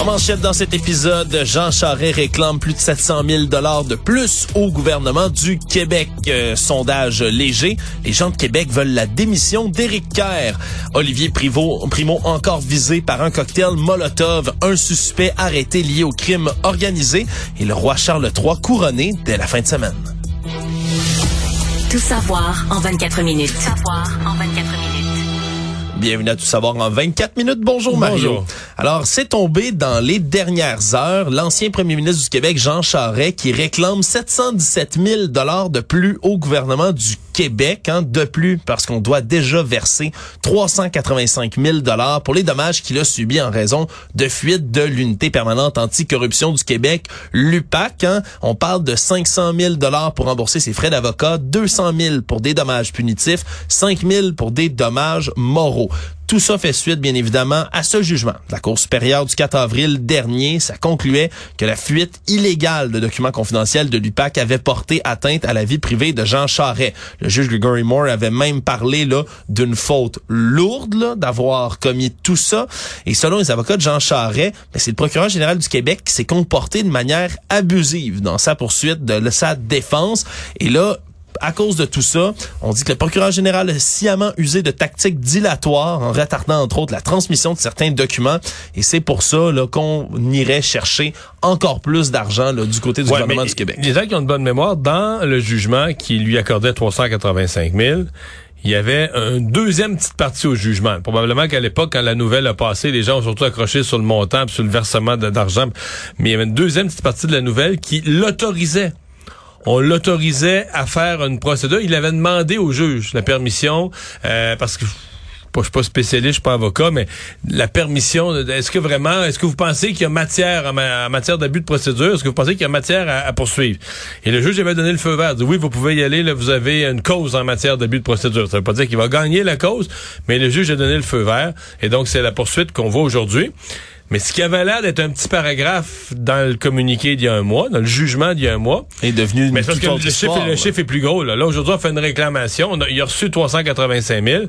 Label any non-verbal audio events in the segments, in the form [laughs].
En manchette dans cet épisode, Jean Charest réclame plus de 700 000 dollars de plus au gouvernement du Québec. Euh, sondage léger. Les gens de Québec veulent la démission d'Éric Kerr. Olivier Primo, Primo encore visé par un cocktail Molotov. Un suspect arrêté lié au crime organisé. Et le roi Charles III couronné dès la fin de semaine. Tout savoir en 24 minutes. Tout savoir en 24 minutes. Bienvenue à Tout savoir en 24 minutes. Bonjour Mario. Bonjour. Alors, c'est tombé dans les dernières heures l'ancien premier ministre du Québec, Jean Charest, qui réclame 717 000 dollars de plus au gouvernement du Québec, hein, de plus parce qu'on doit déjà verser 385 000 dollars pour les dommages qu'il a subis en raison de fuite de l'unité permanente anticorruption du Québec, l'UPAC. Hein. On parle de 500 000 dollars pour rembourser ses frais d'avocat, 200 000 pour des dommages punitifs, 5 000 pour des dommages moraux. Tout ça fait suite, bien évidemment, à ce jugement. La Cour supérieure du 4 avril dernier, ça concluait que la fuite illégale de documents confidentiels de l'UPAC avait porté atteinte à la vie privée de Jean Charest. Le juge Gregory Moore avait même parlé d'une faute lourde d'avoir commis tout ça. Et selon les avocats de Jean Charest, ben, c'est le procureur général du Québec qui s'est comporté de manière abusive dans sa poursuite de sa défense. Et là, à cause de tout ça, on dit que le procureur général a sciemment usé de tactiques dilatoires en retardant entre autres la transmission de certains documents et c'est pour ça qu'on irait chercher encore plus d'argent du côté du Ouais, gouvernement du Québec. Les gens qui ont de bonne mémoire, dans le jugement qui lui accordait 385 000, il y avait un deuxième petite partie au jugement. Probablement qu'à l'époque, quand la nouvelle a passé, les gens ont surtout accroché sur le montant, sur le versement d'argent. Mais il y avait une deuxième petite partie de la nouvelle qui l'autorisait. On l'autorisait à faire une procédure. Il avait demandé au juge la permission, euh, parce que je suis pas spécialiste, je suis pas avocat, mais la permission, est-ce que vraiment, est-ce que vous pensez qu'il y a matière en, ma- en matière d'abus de procédure, est-ce que vous pensez qu'il y a matière à, poursuivre? Et le juge avait donné le feu vert, oui, vous pouvez y aller, vous avez une cause en matière d'abus de procédure. Ça veut pas dire qu'il va gagner la cause, mais le juge a donné le feu vert, et donc c'est la poursuite qu'on voit aujourd'hui. Mais ce qui avait l'air d'être un petit paragraphe dans le communiqué d'il y a un mois, dans le jugement d'il y a un mois, est devenu une mais parce que le chiffre, histoire, le là. chiffre est plus gros. Là, là aujourd'hui, on fait une réclamation. On a- il a reçu 385 000.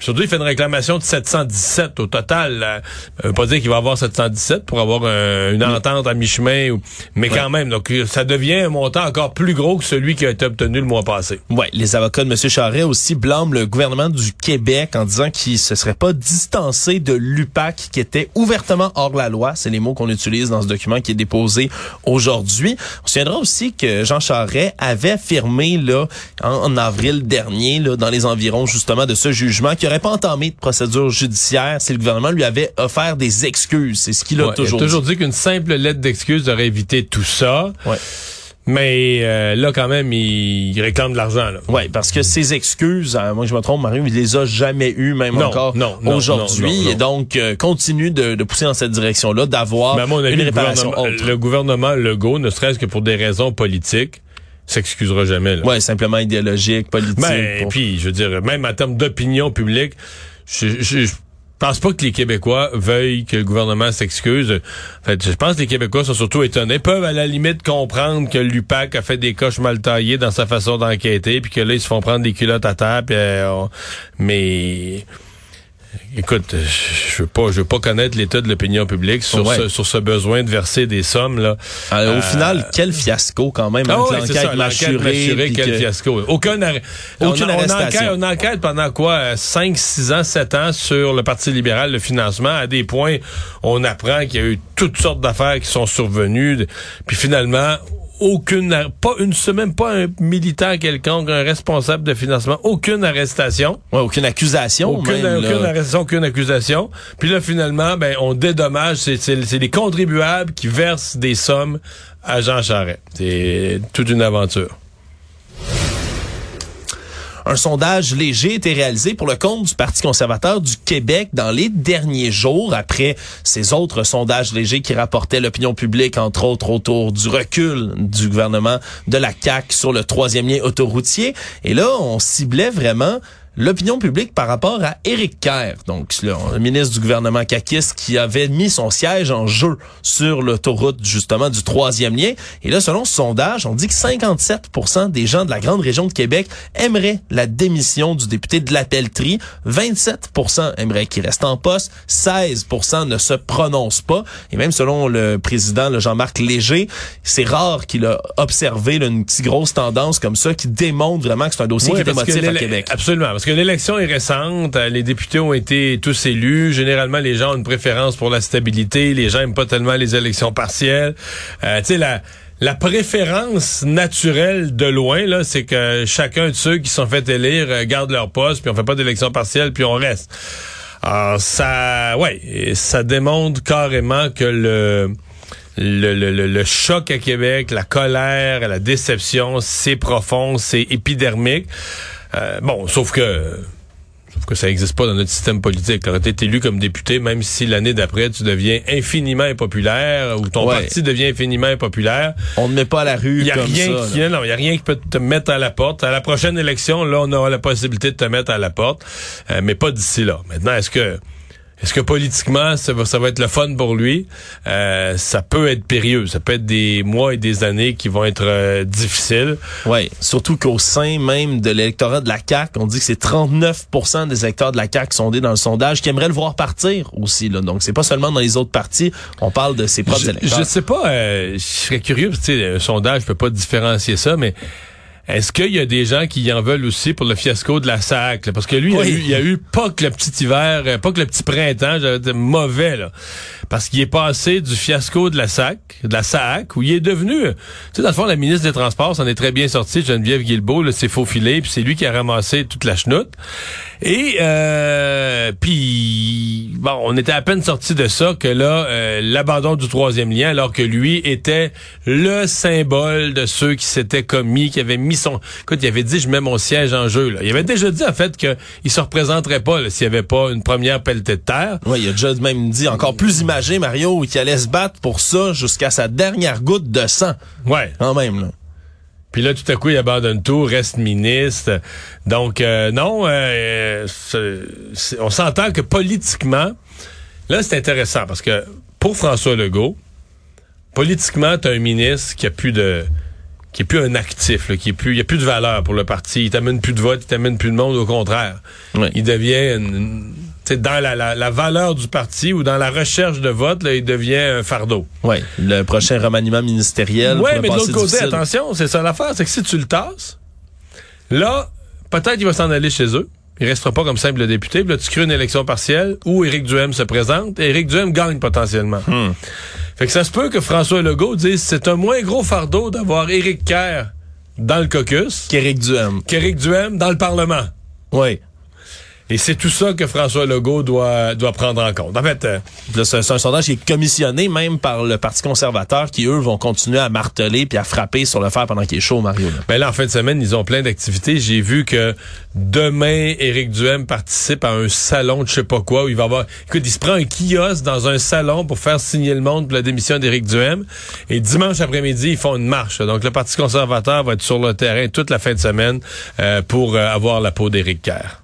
Aujourd'hui, il fait une réclamation de 717 au total. Là. Ça veut pas dire qu'il va avoir 717 pour avoir un- une entente à mi-chemin. ou- Mais quand même, donc ça devient un montant encore plus gros que celui qui a été obtenu le mois passé. Ouais, les avocats de M. Charret aussi blâment le gouvernement du Québec en disant qu'il se serait pas distancé de l'UPAC qui était ouvertement hors la loi. C'est les mots qu'on utilise dans ce document qui est déposé aujourd'hui. On se souviendra aussi que Jean Charret avait affirmé là en, en avril dernier là dans les environs justement de ce jugement qu'il n'aurait pas entamé de procédure judiciaire si le gouvernement lui avait offert des excuses. C'est ce qu'il a Ouais, toujours, il a toujours dit. dit qu'une simple lettre d'excuse aurait évité tout ça. Ouais. Mais euh, là, quand même, il, il réclame de l'argent. là. Ouais, parce que ces excuses, euh, moi je me trompe, Mario, il les a jamais eues, même Non, encore non, non, aujourd'hui, non, non, non. et donc euh, continue de, de pousser dans cette direction-là, d'avoir Mais à mon avis, une le réparation gouvernement, autre. le gouvernement Legault, ne serait-ce que pour des raisons politiques, s'excusera jamais. Là. Ouais, simplement idéologique, politique. Ben, pour- puis, je veux dire, même en termes d'opinion publique, je, je, je pense pas que les Québécois veuillent que le gouvernement s'excuse. En fait, je pense que les Québécois sont surtout étonnés, peuvent à la limite comprendre que l'UPAC a fait des coches mal taillées dans sa façon d'enquêter, puis que là, ils se font prendre des culottes à terre, euh, mais... Écoute, je veux pas, je veux pas connaître l'état de l'opinion publique sur, Ouais. ce, sur ce besoin de verser des sommes là. Alors, Euh, au final, quel fiasco quand même Ah avec ouais, l'enquête mâchurée. quel que- fiasco. Aucun. Aucune on, enquête, on enquête pendant quoi? 5, 6 ans, 7 ans sur le Parti libéral, le financement, à des points, on apprend qu'il y a eu toutes sortes d'affaires qui sont survenues. Puis finalement, aucune, pas une semaine, pas un militaire quelconque, un responsable de financement, aucune arrestation. Ouais, aucune accusation. Aucune, même, aucune arrestation, aucune accusation. Puis là, finalement, ben, on dédommage, c'est les contribuables qui versent des sommes à Jean Charest. C'est toute une aventure. Un sondage léger été réalisé pour le compte du Parti conservateur du Québec dans les derniers jours, après ces autres sondages légers qui rapportaient l'opinion publique, entre autres, autour du recul du gouvernement de la CAQ sur le troisième lien autoroutier. Et là, on ciblait vraiment l'opinion publique par rapport à Éric Kerr, donc le, le ministre du gouvernement Kakis qui avait mis son siège en jeu sur l'autoroute justement du troisième lien. Et là, selon ce sondage, on dit que 57% des gens de la grande région de Québec aimeraient la démission du député de la Pelletrie. 27% aimeraient qu'il reste en poste. 16% ne se prononcent pas. Et même selon le président le Jean-Marc Léger, c'est rare qu'il a observé là, une petite grosse tendance comme ça qui démontre vraiment que c'est un dossier Oui, qui est émotif à Québec. Absolument, parce que l'élection est récente, euh, les députés ont été tous élus. Généralement, les gens ont une préférence pour la stabilité, les gens aiment pas tellement les élections partielles. Euh, tu sais, la, la préférence naturelle de loin, là, c'est que chacun de ceux qui sont fait élire euh, garde leur poste, puis on fait pas d'élection partielle, puis on reste. Alors, ça, ouais, ça démontre carrément que le... Le, le, le, le choc à Québec, la colère, la déception, c'est profond, c'est épidermique. Euh, bon, sauf que sauf que ça n'existe pas dans notre système politique. Quand tu es élu comme député, même si l'année d'après tu deviens infiniment impopulaire ou ton Ouais. parti devient infiniment impopulaire, On ne met pas à la rue il y a comme rien ça. qui là. non, il y a rien qui peut te mettre à la porte. À la prochaine élection, là, on aura la possibilité de te mettre à la porte, euh, mais pas d'ici là. Maintenant, est-ce que est-ce que politiquement, ça va, ça va être le fun pour lui? Euh, ça peut être périlleux. Ça peut être des mois et des années qui vont être euh, difficiles. Ouais, surtout qu'au sein même de l'électorat de la CAQ, on dit que c'est 39% des électeurs de la CAQ sondés dans le sondage qui aimeraient le voir partir aussi. Là. Donc, c'est pas seulement dans les autres partis, on parle de ses propres Je, électeurs. je sais pas, euh, je serais curieux, tu sais, un sondage peut pas différencier ça, mais est-ce qu'il y a des gens qui en veulent aussi pour le fiasco de la SAC? là? Parce que lui, il, a Oui. eu, il a eu pas que le petit hiver, euh, pas que le petit printemps, mauvais, là. Parce qu'il est passé du fiasco de la SAC, de la SAC, où il est devenu, tu sais, dans le fond, la ministre des Transports s'en est très bien sortie, Geneviève Guilbeault, s'est faufilé, puis c'est lui qui a ramassé toute la chenoute. Et, euh, puis, bon, on était à peine sorti de ça que là, euh, l'abandon du troisième lien, alors que lui était le symbole de ceux qui s'étaient commis, qui avaient mis son... Écoute, il avait dit, je mets mon siège en jeu. Là. Il avait déjà dit, en fait, qu'il se représenterait pas s'il n'y avait pas une première pelletée de terre. Ouais, il a déjà même dit encore plus imagé, Mario, qu'il allait se battre pour ça jusqu'à sa dernière goutte de sang. Ouais. Quand même, là. Puis là, tout à coup, il abandonne tout, reste ministre. Donc, euh, non, euh, on s'entend que politiquement, là, c'est intéressant parce que pour François Legault, politiquement, tu as un ministre qui a plus de qui est plus un actif, là, qui est plus, il y a plus de valeur pour le parti. Il t'amène plus de votes, il t'amène plus de monde, au contraire. Il devient, une- une- tu sais, dans la, la, la valeur du parti ou dans la recherche de vote, là, il devient un fardeau. Ouais, le prochain remaniement ministériel. Pourrait mais de l'autre côté, difficile. attention, c'est ça l'affaire, c'est que si tu le tasses, là, peut-être qu'il va s'en aller chez eux. Il restera pas comme simple député. Puis là, tu crées une élection partielle où Éric Duhem se présente et Éric Duhem gagne potentiellement. Hmm. Fait que ça se peut que François Legault dise c'est un moins gros fardeau d'avoir Éric Kerr dans le caucus Qu'Éric Duhem. qu'Éric Duhem dans le Parlement. Ouais. Et c'est tout ça que François Legault doit, doit prendre en compte. En fait, euh, c'est un sondage qui est commissionné même par le Parti conservateur qui, eux, vont continuer à marteler puis à frapper sur le fer pendant qu'il est chaud, Mario. là. Ben là, en fin de semaine, ils ont plein d'activités. J'ai vu que demain, Éric Duhem participe à un salon de je sais pas quoi où il va avoir... Écoute, il se prend un kiosque dans un salon pour faire signer le monde pour la démission d'Éric Duhem. Et dimanche après-midi, ils font une marche. Donc, le Parti conservateur va être sur le terrain toute la fin de semaine euh, pour euh, avoir la peau d'Éric Kerr.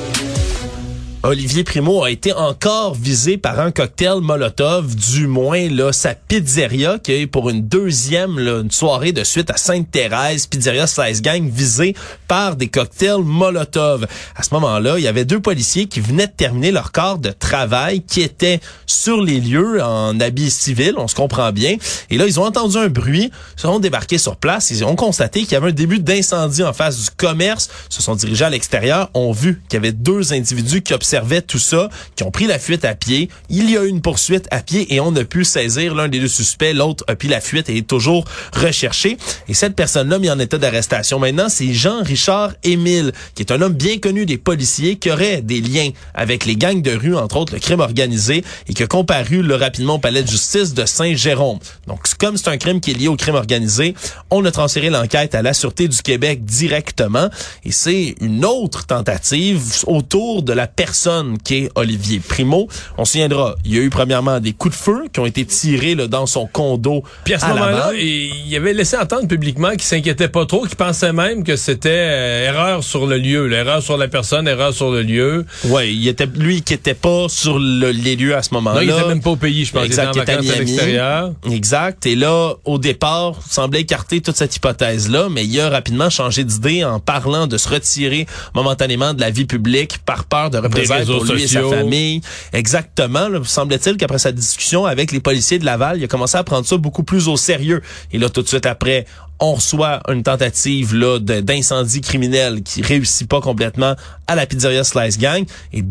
Olivier Primo a été encore visé par un cocktail Molotov, du moins là sa pizzeria qui est pour une deuxième une soirée de suite à Sainte-Thérèse, pizzeria 16 gang visée par des cocktails Molotov. À ce moment-là, il y avait deux policiers qui venaient de terminer leur quart de travail qui étaient sur les lieux en habits civils, on se comprend bien. Et là, ils ont entendu un bruit, se sont débarqués sur place, ils ont constaté qu'il y avait un début d'incendie en face du commerce, se sont dirigés à l'extérieur, ont vu qu'il y avait deux individus qui observaient tout ça, qui ont pris la fuite à pied. Il y a eu une poursuite à pied et on a pu saisir l'un des deux suspects, l'autre a pris la fuite et est toujours recherché. Et cette personne-là mis en état d'arrestation maintenant, c'est Jean-Richard Émile, qui est un homme bien connu des policiers, qui aurait des liens avec les gangs de rue, entre autres le crime organisé, et qui a comparu là, rapidement au palais de justice de Saint-Jérôme. Donc, comme c'est un crime qui est lié au crime organisé, on a transféré l'enquête à la Sûreté du Québec directement, et c'est une autre tentative autour de la personne personne qu'est Olivier Primo. On se souviendra, il y a eu premièrement des coups de feu qui ont été tirés là, dans son condo. Puis à ce moment-là, il avait laissé entendre publiquement qu'il s'inquiétait pas trop, qu'il pensait même que c'était euh, erreur sur le lieu, l'erreur sur la personne, erreur sur le lieu. Ouais, il était lui qui était pas sur le, les lieux à ce moment-là. Il était même pas au pays, je pense. Exact, il était à l'extérieur. Exact. Et là, au départ, semblait écarter toute cette hypothèse-là, mais il a rapidement changé d'idée en parlant de se retirer momentanément de la vie publique par peur de représailles pour lui sociaux. et sa famille. Exactement. Semble-t-il qu'après sa discussion avec les policiers de Laval, il a commencé à prendre ça beaucoup plus au sérieux. Et là, tout de suite après, on reçoit une tentative là d'incendie criminel qui réussit pas complètement à la pizzeria Slice Gang. Et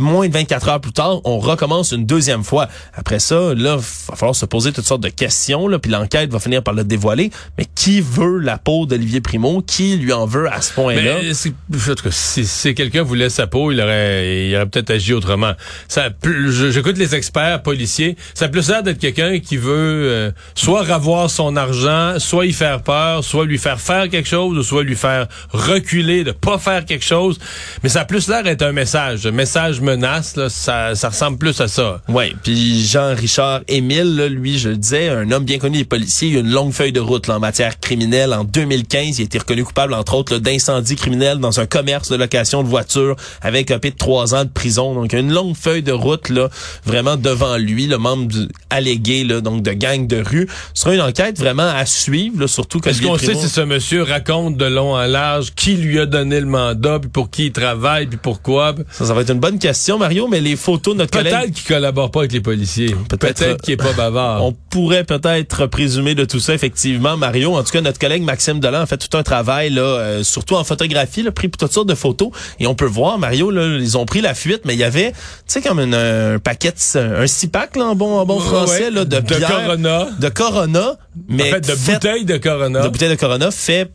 moins de 24 heures plus tard, on recommence une deuxième fois. Après ça, là, va falloir se poser toutes sortes de questions, là, puis l'enquête va finir par le dévoiler. Mais qui veut la peau d'Olivier Primo? Qui lui en veut à ce point-là? Si, si quelqu'un voulait sa peau, il aurait, il aurait peut-être agi autrement. Ça, j'écoute les experts policiers. Ça a plus l'air d'être quelqu'un qui veut euh, soit ravoir son argent, soit y faire peur, soit lui faire faire quelque chose, ou soit lui faire reculer, de pas faire quelque chose. Mais ça a plus l'air d'être un message, un message menace. Là, ça, ça ressemble plus à ça. Ouais, puis Jean-Richard Émile, là, lui, je le disais, un homme bien connu des policiers, il a une longue feuille de route là, en matière criminelle. En 2015, il a été reconnu coupable, entre autres, d'incendie criminel dans un commerce de location de voitures avec un peu de trois ans de prison. Donc, une longue feuille de route, là, vraiment devant lui, le membre du, allégué, là, donc de gang de rue. Ce sera une enquête vraiment à suivre, là, surtout que Est-ce qu'on sait si ce monsieur raconte de long en large qui lui a donné le mandat, puis pour qui il travaille, puis pourquoi? Ça, ça va être une bonne question, Mario, mais les photos de notre collègue... Peut-être qu'il collabore pas avec les policiers. Peut-être- Peut-être qu'il est pas bavard. On pourrait peut-être présumer de tout ça, effectivement, Mario. En tout cas, notre collègue Maxime Delan a fait tout un travail, là, euh, surtout en photographie, là, pris toutes sortes de photos. Et on peut voir, Mario, là, ils ont pris la fuite, mais il y avait, tu sais, comme une- un paquet, un six pack, là, en bon, en bon français, ouais. là, de, De bière, Corona. de Corona, mais en fait, de fait- bouteilles de Corona. de bouteilles de Corona fait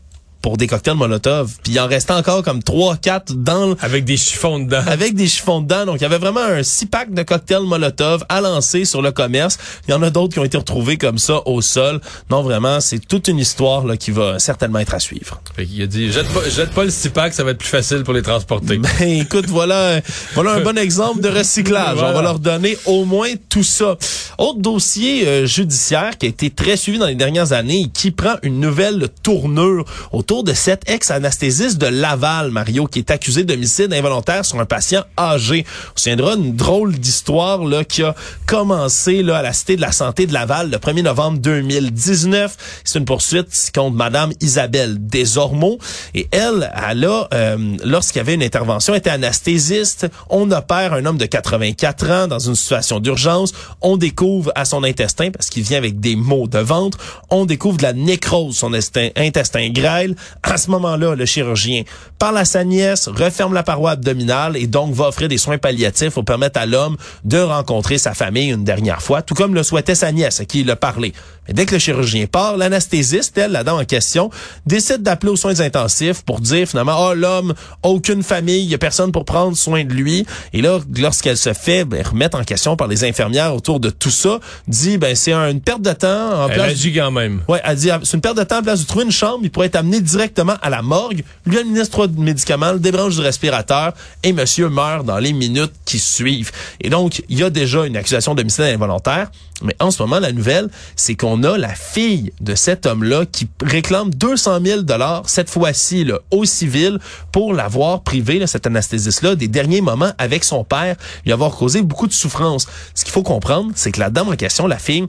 pour des cocktails Molotov. Puis il en restait encore comme trois, quatre dans le- Avec des chiffons dedans. avec des chiffons dedans. Donc, il y avait vraiment un six pack de cocktails Molotov à lancer sur le commerce. Il y en a d'autres qui ont été retrouvés comme ça au sol. Non, vraiment, c'est toute une histoire là, qui va certainement être à suivre. Fait qu'il a dit, jette pas, jette pas le six-pack, ça va être plus facile pour les transporter. Ben, écoute, voilà, voilà un bon exemple de recyclage. Voilà. On va leur donner au moins tout ça. Autre dossier euh, judiciaire qui a été très suivi dans les dernières années et qui prend une nouvelle tournure autour de cet ex-anesthésiste de Laval, Mario, qui est accusé d'homicide involontaire sur un patient âgé. On se une drôle d'histoire là qui a commencé là à la Cité de la Santé de Laval le 1er novembre 2019. C'est une poursuite contre Madame Isabelle Desormeaux. Et elle, elle a, euh, lorsqu'il y avait une intervention, était anesthésiste. On opère un homme de 84 ans dans une situation d'urgence. On découvre à son intestin, parce qu'il vient avec des maux de ventre, on découvre de la nécrose, son estin- intestin grêle. À ce moment-là, le chirurgien parle à sa nièce, referme la paroi abdominale et donc va offrir des soins palliatifs pour permettre à l'homme de rencontrer sa famille une dernière fois, tout comme le souhaitait sa nièce à qui il a parlé. Mais dès que le chirurgien part, l'anesthésiste, elle, la dame en question, décide d'appeler aux soins intensifs pour dire finalement, oh, l'homme a aucune famille, il y a personne pour prendre soin de lui. Et là, lorsqu'elle se fait ben, remettre en question par les infirmières autour de tout ça, dit, ben c'est un- une perte de temps. En Elle place agit quand même. Ouais, elle dit, ah, c'est une perte de temps en place de trouver une chambre, il pourrait être amené directement à la morgue, lui administre trois médicaments, le débranche du respirateur, et monsieur meurt dans les minutes qui suivent. Et donc, il y a déjà une accusation d'homicide involontaire, mais en ce moment, la nouvelle, c'est qu'on a la fille de cet homme-là qui réclame 200 000 dollars, cette fois-ci, au civil, pour l'avoir privé, là, cet anesthésiste-là, des derniers moments avec son père, lui avoir causé beaucoup de souffrance. Ce qu'il faut comprendre, c'est que la dame en question, la fille,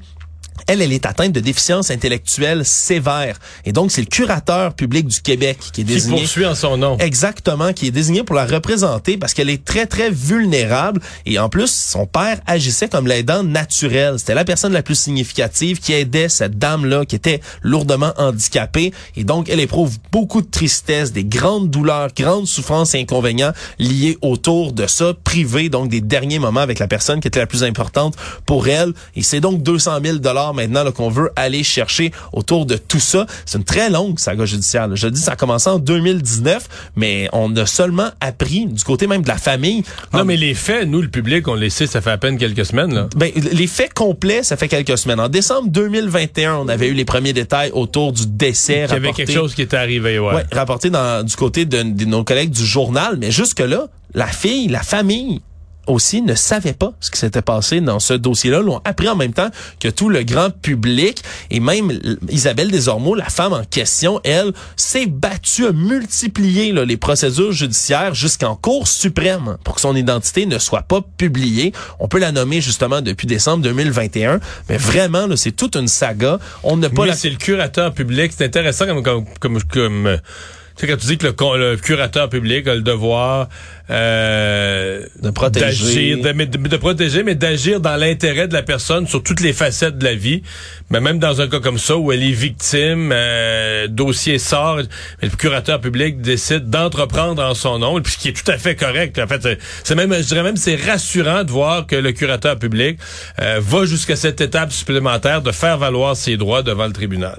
elle, elle est atteinte de déficience intellectuelle sévère. Et donc, c'est le curateur public du Québec qui est Qui désigné. poursuit en son nom. Exactement, qui est désigné pour la représenter parce qu'elle est très, très vulnérable. Et en plus, son père agissait comme l'aidant naturel. C'était la personne la plus significative qui aidait cette dame-là qui était lourdement handicapée. Et donc, elle éprouve beaucoup de tristesse, des grandes douleurs, grandes souffrances et inconvénients liés autour de ça, privé donc des derniers moments avec la personne qui était la plus importante pour elle. Et c'est donc 200 000 dollars maintenant là, qu'on veut aller chercher autour de tout ça. C'est une très longue saga judiciaire. là. Je dis, ça a commencé en 2019, mais on a seulement appris du côté même de la famille. Non, en- mais les faits, nous, le public, on les sait, ça fait à peine quelques semaines, là. ben, les faits complets, ça fait quelques semaines. En décembre 2021, on avait eu les premiers détails autour du décès. Il y avait quelque chose qui était arrivé, ouais. Ouais, rapporté dans, du côté de, de nos collègues du journal. Mais jusque-là, la fille, la famille aussi ne savaient pas ce qui s'était passé dans ce dossier-là, l'ont appris en même temps que tout le grand public et même Isabelle Desormeaux, la femme en question, elle s'est battue à multiplier là, les procédures judiciaires jusqu'en Cour suprême pour que son identité ne soit pas publiée. On peut la nommer justement depuis décembre 2021, mais vraiment c'est toute une saga. On n'a pas la... c'est le curateur public, c'est intéressant comme comme comme, comme euh, sais, quand tu dis que le, con- le curateur public a le devoir euh, De protéger. de, mais de- de protéger, mais d'agir dans l'intérêt de la personne sur toutes les facettes de la vie. Mais même dans un cas comme ça où elle est victime, euh, dossier sort, mais le curateur public décide d'entreprendre en son nom, puis ce qui est tout à fait correct. En fait, c'est- c'est même, je dirais même, c'est rassurant de voir que le curateur public euh, va jusqu'à cette étape supplémentaire de faire valoir ses droits devant le tribunal.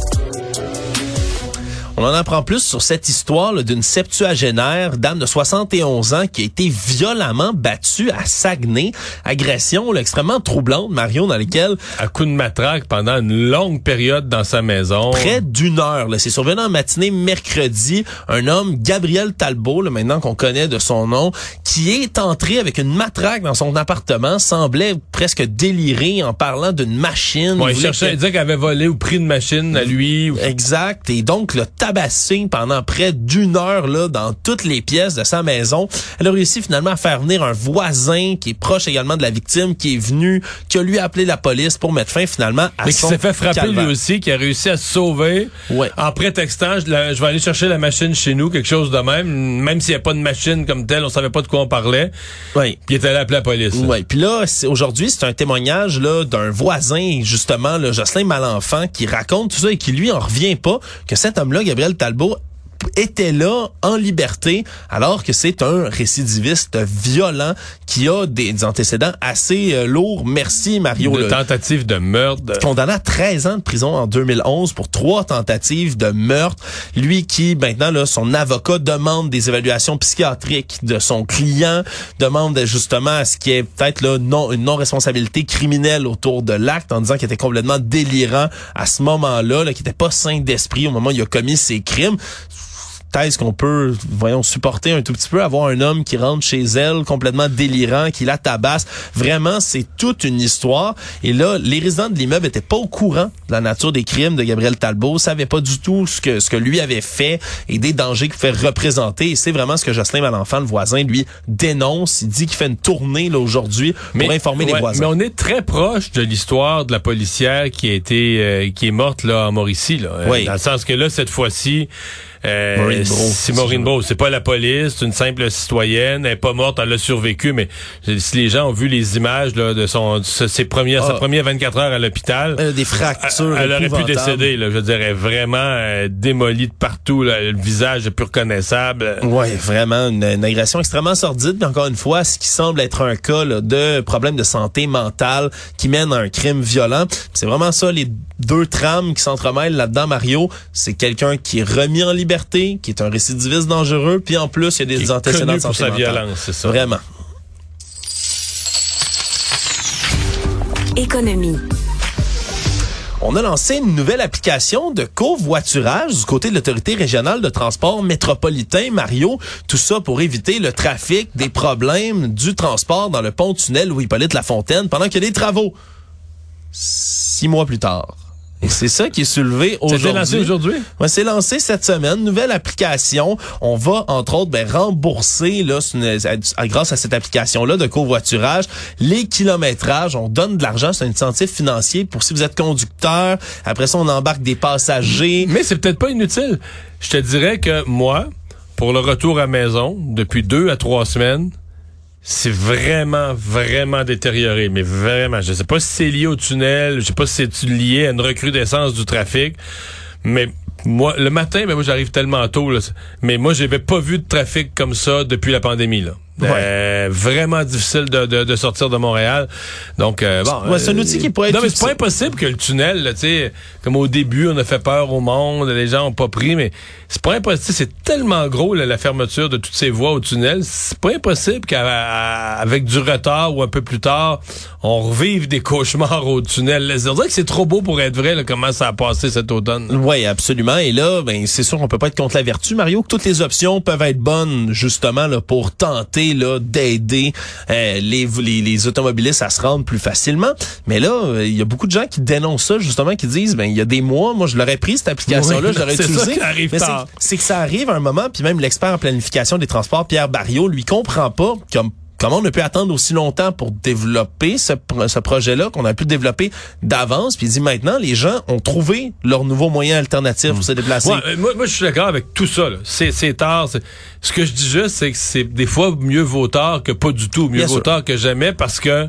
On en apprend plus sur cette histoire d'une septuagénaire, dame de 71 ans, qui a été violemment battue à Saguenay. Agression là, extrêmement troublante, Mario, dans laquelle à coup de matraque pendant une longue période dans sa maison. près d'une heure, c'est survenu en matinée mercredi, un homme, Gabriel Talbot, là, maintenant qu'on connaît de son nom, qui est entré avec une matraque dans son appartement, semblait presque déliré en parlant d'une machine. Bon, il cherchait que- à dire qu'elle avait volé ou pris une machine à lui. ou- Exact. Et donc, le pendant près d'une heure là dans toutes les pièces de sa maison. Elle a réussi finalement à faire venir un voisin qui est proche également de la victime, qui est venu, qui a lui appelé la police pour mettre fin finalement à Mais qui s'est fait frapper calvaire. lui aussi, qui a réussi à se sauver Ouais. en prétextant je, la- je vais aller chercher la machine chez nous, quelque chose de même, même s'il n'y a pas de machine comme telle, on savait pas de quoi on parlait. Oui. Puis il est allé appeler la police. Ouais, puis là aujourd'hui, c'est un témoignage là d'un voisin justement le Jocelyn Malenfant qui raconte tout ça et qui lui en revient pas que cet homme-là Gabriel Talbot était là en liberté alors que c'est un récidiviste violent qui a des, des antécédents assez euh, lourds. Merci Mario. De tentative de meurtre. condamné à 13 ans de prison en 2011 pour trois tentatives de meurtre. Lui qui, maintenant, là, son avocat demande des évaluations psychiatriques de son client, demande justement à ce qu'il y ait peut-être là, non, une non-responsabilité criminelle autour de l'acte en disant qu'il était complètement délirant à ce moment-là, là, qu'il était pas sain d'esprit au moment où il a commis ses crimes thèse qu'on peut, voyons, supporter un tout petit peu, avoir un homme qui rentre chez elle complètement délirant, qui la tabasse. Vraiment, c'est toute une histoire. Et là, les résidents de l'immeuble étaient pas au courant de la nature des crimes de Gabriel Talbot, savaient pas du tout ce que, ce que lui avait fait et des dangers qu'il fait représenter. Et c'est vraiment ce que Jocelyn Malenfant, le voisin, lui, dénonce. Il dit qu'il fait une tournée, là, aujourd'hui, pour informer les voisins. Mais on est très proche de l'histoire de la policière qui a été euh, qui est morte là en Mauricie là. Oui. Dans le sens que là cette fois-ci euh, c'est Maureen Brault, c'est pas la police, c'est une simple citoyenne, elle est pas morte, elle a survécu, mais si les gens ont vu les images là, de son de ses premières, sa Ah. première 24 heures à l'hôpital, Euh, des fractures. elle aurait pu décéder, là, je dirais vraiment euh, démolie de partout, là, le visage est plus reconnaissable. Oui, vraiment une, une agression extrêmement sordide. Mais encore une fois, ce qui semble être un cas là, de problème de santé mentale qui mène à un crime violent. C'est vraiment ça, les deux trames qui s'entremêlent là-dedans, Mario. C'est quelqu'un qui est remis en liberté, qui est un récidiviste dangereux, puis en plus, il y a des antécédents de santé sa mentale. violence, c'est ça. Vraiment. Économie. On a lancé une nouvelle application de covoiturage du côté de l'autorité régionale de transport métropolitain, Mario. Tout ça pour éviter le trafic, des problèmes du transport dans le pont-tunnel Louis-Hippolyte Lafontaine pendant qu'il y a des travaux. Six mois plus tard. Et c'est ça qui est soulevé aujourd'hui. lancé aujourd'hui? Ouais, c'est lancé cette semaine, nouvelle application. On va entre autres ben, rembourser là, c'est une- à- grâce à cette application-là de covoiturage les kilométrages. On donne de l'argent, c'est un incentif financier pour si vous êtes conducteur. Après ça, on embarque des passagers. Mais c'est peut-être pas inutile. Je te dirais que moi, pour le retour à maison, depuis deux à trois semaines, c'est vraiment, vraiment détérioré. Mais vraiment, je sais pas si c'est lié au tunnel, je sais pas si c'est lié à une recrudescence du trafic, mais moi, le matin, ben moi j'arrive tellement tôt, là, mais moi j'avais pas vu de trafic comme ça depuis la pandémie. Là. Euh, vraiment difficile de, de, de sortir de Montréal. Donc, euh, bon. Ouais, c'est un outil qui pourrait être Non, mais c'est pas impossible que le tunnel, tu sais, comme au début, on a fait peur au monde, les gens ont pas pris, mais c'est pas impossible. C'est tellement gros, là, la fermeture de toutes ces voies au tunnel. C'est pas impossible qu'avec du retard ou un peu plus tard, on revive des cauchemars au tunnel. C'est vrai que c'est trop beau pour être vrai, là, comment ça a passé cet automne. Oui, absolument. Et là, ben, c'est sûr qu'on peut pas être contre la vertu, Mario, que toutes les options peuvent être bonnes, justement, là, pour tenter là, d'aider euh, les, les, les automobilistes à se rendre plus facilement. Mais là, euh, il y a beaucoup de gens qui dénoncent ça, justement, qui disent, ben, il y a des mois, moi, je l'aurais pris, cette application-là, Oui, [laughs] je l'aurais utilisée. c'est que ça arrive à un moment, puis même l'expert en planification des transports, Pierre Barriot, lui comprend pas comme Comment on a pu attendre aussi longtemps pour développer ce, pro- ce projet-là qu'on a pu développer d'avance? Puis il dit maintenant, les gens ont trouvé leur nouveau moyen alternatif pour se déplacer. Ouais, euh, moi, moi, je suis d'accord avec tout ça. C'est, tard. Ce que je dis juste, c'est que c'est des fois mieux vaut tard que pas du tout. Mieux Bien vaut sûr. tard que jamais parce que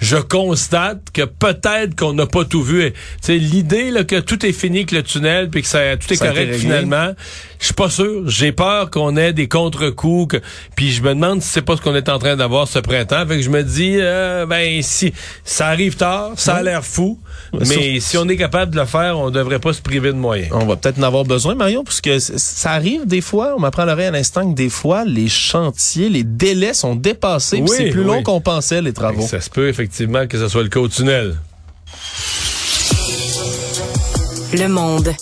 je constate que peut-être qu'on n'a pas tout vu. Tu sais, l'idée là, que tout est fini avec le tunnel puis que ça, tout est Ça correct finalement, je suis pas sûr. J'ai peur qu'on ait des contre-coups. que- Puis je me demande si c'est pas ce qu'on est en train d'avoir ce printemps. Fait que je me dis, euh, ben si ça arrive tard, ça a l'air fou. Mais si on est capable de le faire, on devrait pas se priver de moyens. On va peut-être en avoir besoin, Mario, parce que ça arrive des fois, on m'apprend l'oreille à l'instant que des fois, les chantiers, les délais sont dépassés, Oui, c'est plus oui. long qu'on pensait, les travaux. Ça se peut effectivement que ce soit le cas au tunnel. Le monde.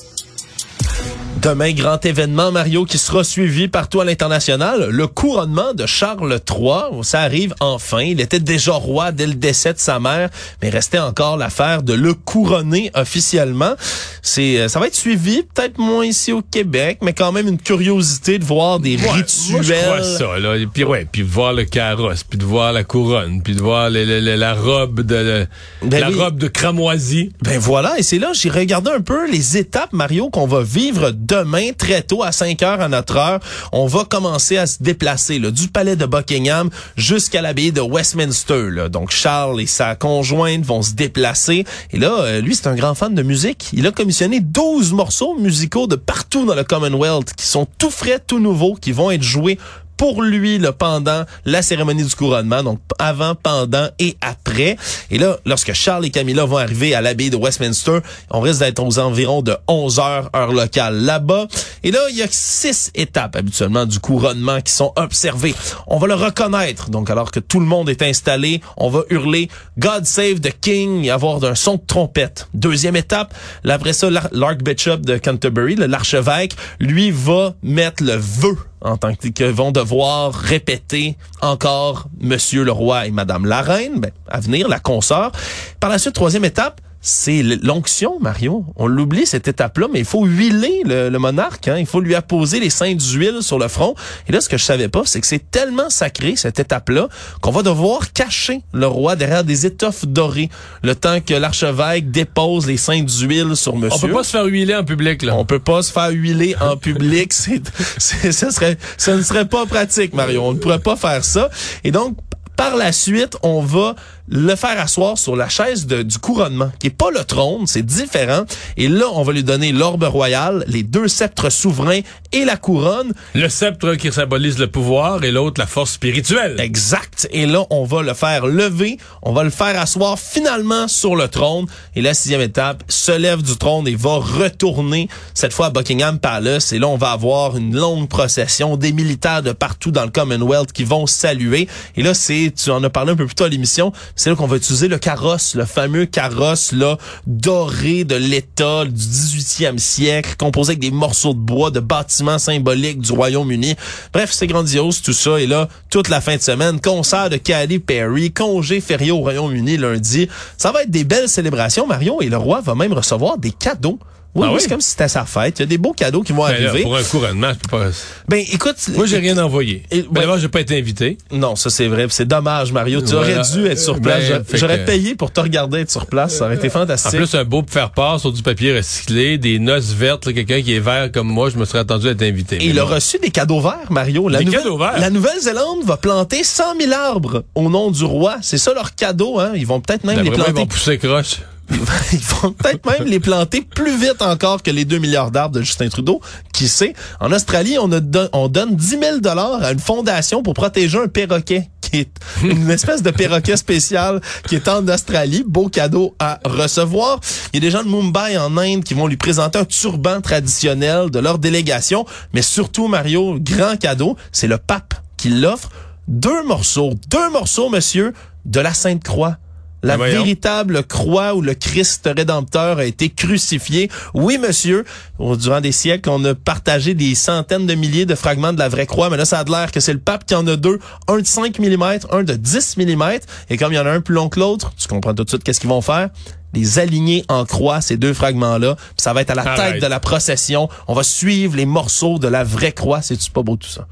Demain, grand événement, Mario, qui sera suivi partout à l'international. Le couronnement de Charles III. Ça arrive enfin. Il était déjà roi dès le décès de sa mère, mais restait encore l'affaire de le couronner officiellement. C'est, euh, ça va être suivi, peut-être moins ici au Québec, mais quand même une curiosité de voir des Ouais, rituels. Moi, je crois ça, là. Et puis, ouais, puis de voir le carrosse, puis de voir la couronne, puis de voir le- le- le- la robe de, Ben la oui. robe de cramoisie. Ben voilà, et c'est là, j'ai regardé un peu les étapes, Mario, qu'on va vivre demain, très tôt, à 5 heures à notre heure. On va commencer à se déplacer, du palais de Buckingham jusqu'à l'abbaye de Westminster. Donc, Charles et sa conjointe vont se déplacer. Et là, euh, lui, c'est un grand fan de musique. Il a commissionné 12 morceaux musicaux de partout dans le Commonwealth qui sont tout frais, tout nouveaux, qui vont être joués pour lui le pendant la cérémonie du couronnement, donc avant, pendant et après. Et là, lorsque Charles et Camilla vont arriver à l'abbaye de Westminster, on risque d'être aux environs de 11 heures heure locale là-bas. Et là, il y a six étapes habituellement du couronnement qui sont observées. On va le reconnaître. Donc, alors que tout le monde est installé, on va hurler God Save the King et avoir un son de trompette. Deuxième étape, là, après ça, l'ar- l'Archbishop de Canterbury, l'archevêque, lui va mettre le vœu en tant que, que vont devoir répéter encore Monsieur le roi et Madame la reine, ben, à venir, la consort. Par la suite, troisième étape, c'est l'onction, Mario. On l'oublie, cette étape-là, mais il faut huiler le, le monarque. Hein? Il faut lui apposer les saintes huiles sur le front. Et là, ce que je savais pas, c'est que c'est tellement sacré, cette étape-là, qu'on va devoir cacher le roi derrière des étoffes dorées le temps que l'archevêque dépose les saintes huiles sur monsieur. On peut pas se faire huiler en public, là. On peut pas se faire huiler en [laughs] public. C'est, c'est- ça serait, ça ne serait pas pratique, Mario. On ne pourrait pas faire ça. Et donc, par la suite, on va le faire asseoir sur la chaise de- du couronnement, qui est pas le trône, c'est différent. Et là, on va lui donner l'orbe royal, les deux sceptres souverains et la couronne. Le sceptre qui symbolise le pouvoir et l'autre la force spirituelle. Exact. Et là, on va le faire lever, on va le faire asseoir finalement sur le trône. Et la sixième étape, se lève du trône et va retourner cette fois à Buckingham Palace. Et là, on va avoir une longue procession des militaires de partout dans le Commonwealth qui vont saluer. Et là, c'est, tu en as parlé un peu plus tôt à l'émission, c'est là qu'on va utiliser le carrosse, le fameux carrosse là doré de l'État du 18e siècle, composé avec des morceaux de bois, de bâtiments symboliques du Royaume-Uni. Bref, c'est grandiose tout ça. Et là, toute la fin de semaine, concert de Katy Perry, congé férié au Royaume-Uni lundi. Ça va être des belles célébrations, Marion, et le roi va même recevoir des cadeaux. Oui, Ah oui, oui? c'est comme si c'était sa fête. Il y a des beaux cadeaux qui vont Ben là, arriver. pour un couronnement, je peux pas. Ben, écoute. Moi, j'ai rien envoyé. Et- Ben, D'abord, j'ai pas été invité. Non, ça c'est vrai. C'est dommage, Mario. Tu Voilà. aurais dû être sur place. ben, fait J'aurais que- payé pour te regarder être sur place. Ça aurait été En fantastique. plus, un beau faire part sur du papier recyclé, des noces vertes, quelqu'un qui est vert comme moi, je me serais attendu à être invité. Et il a reçu des cadeaux verts, Mario. La Des nouvelle, cadeaux verts? La Nouvelle-Zélande va planter 100 000 arbres au nom du roi. C'est ça leur cadeau, hein. Ils vont peut-être même les moi, ils planter. vont pousser croche. [laughs] Ils vont peut-être même les planter plus vite encore que les 2 milliards d'arbres de Justin Trudeau. Qui sait? En Australie, on, a don- on donne 10 000 dollars à une fondation pour protéger un perroquet qui est [laughs] une espèce de perroquet spécial qui est en Australie. Beau cadeau à recevoir. Il y a des gens de Mumbai en Inde qui vont lui présenter un turban traditionnel de leur délégation. Mais surtout, Mario, grand cadeau, c'est le pape qui l'offre. Deux morceaux, deux morceaux, monsieur, de la Sainte Croix. La voyons. véritable croix où le Christ rédempteur a été crucifié. Oui, monsieur, durant des siècles, on a partagé des centaines de milliers de fragments de la vraie croix, mais là, ça a l'air que c'est le pape qui en a deux, un de 5 mm, un de 10 mm, et comme il y en a un plus long que l'autre, tu comprends tout de suite qu'est-ce qu'ils vont faire? Les aligner en croix, ces deux fragments-là, ça va être à la Arrête. tête de la procession. On va suivre les morceaux de la vraie croix. C'est-tu pas beau tout ça?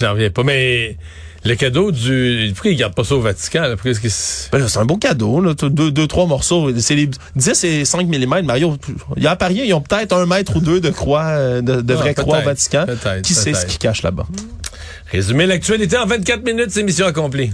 J'en reviens pas. Mais le cadeau du. Pourquoi ils gardent pas ça au Vatican? Là? Pourquoi qu'ils- Ben c'est un beau cadeau, là. Deux, deux, trois morceaux. C'est les 10 et 5 mm. Mario, il y a à parier, ils ont peut-être un mètre ou deux de croix, euh, de, de Ah, vraie croix au Vatican. peut-être, Qui sait ce peut-être. qui cache là-bas? Résumer l'actualité en 24 minutes, c'est mission accomplie.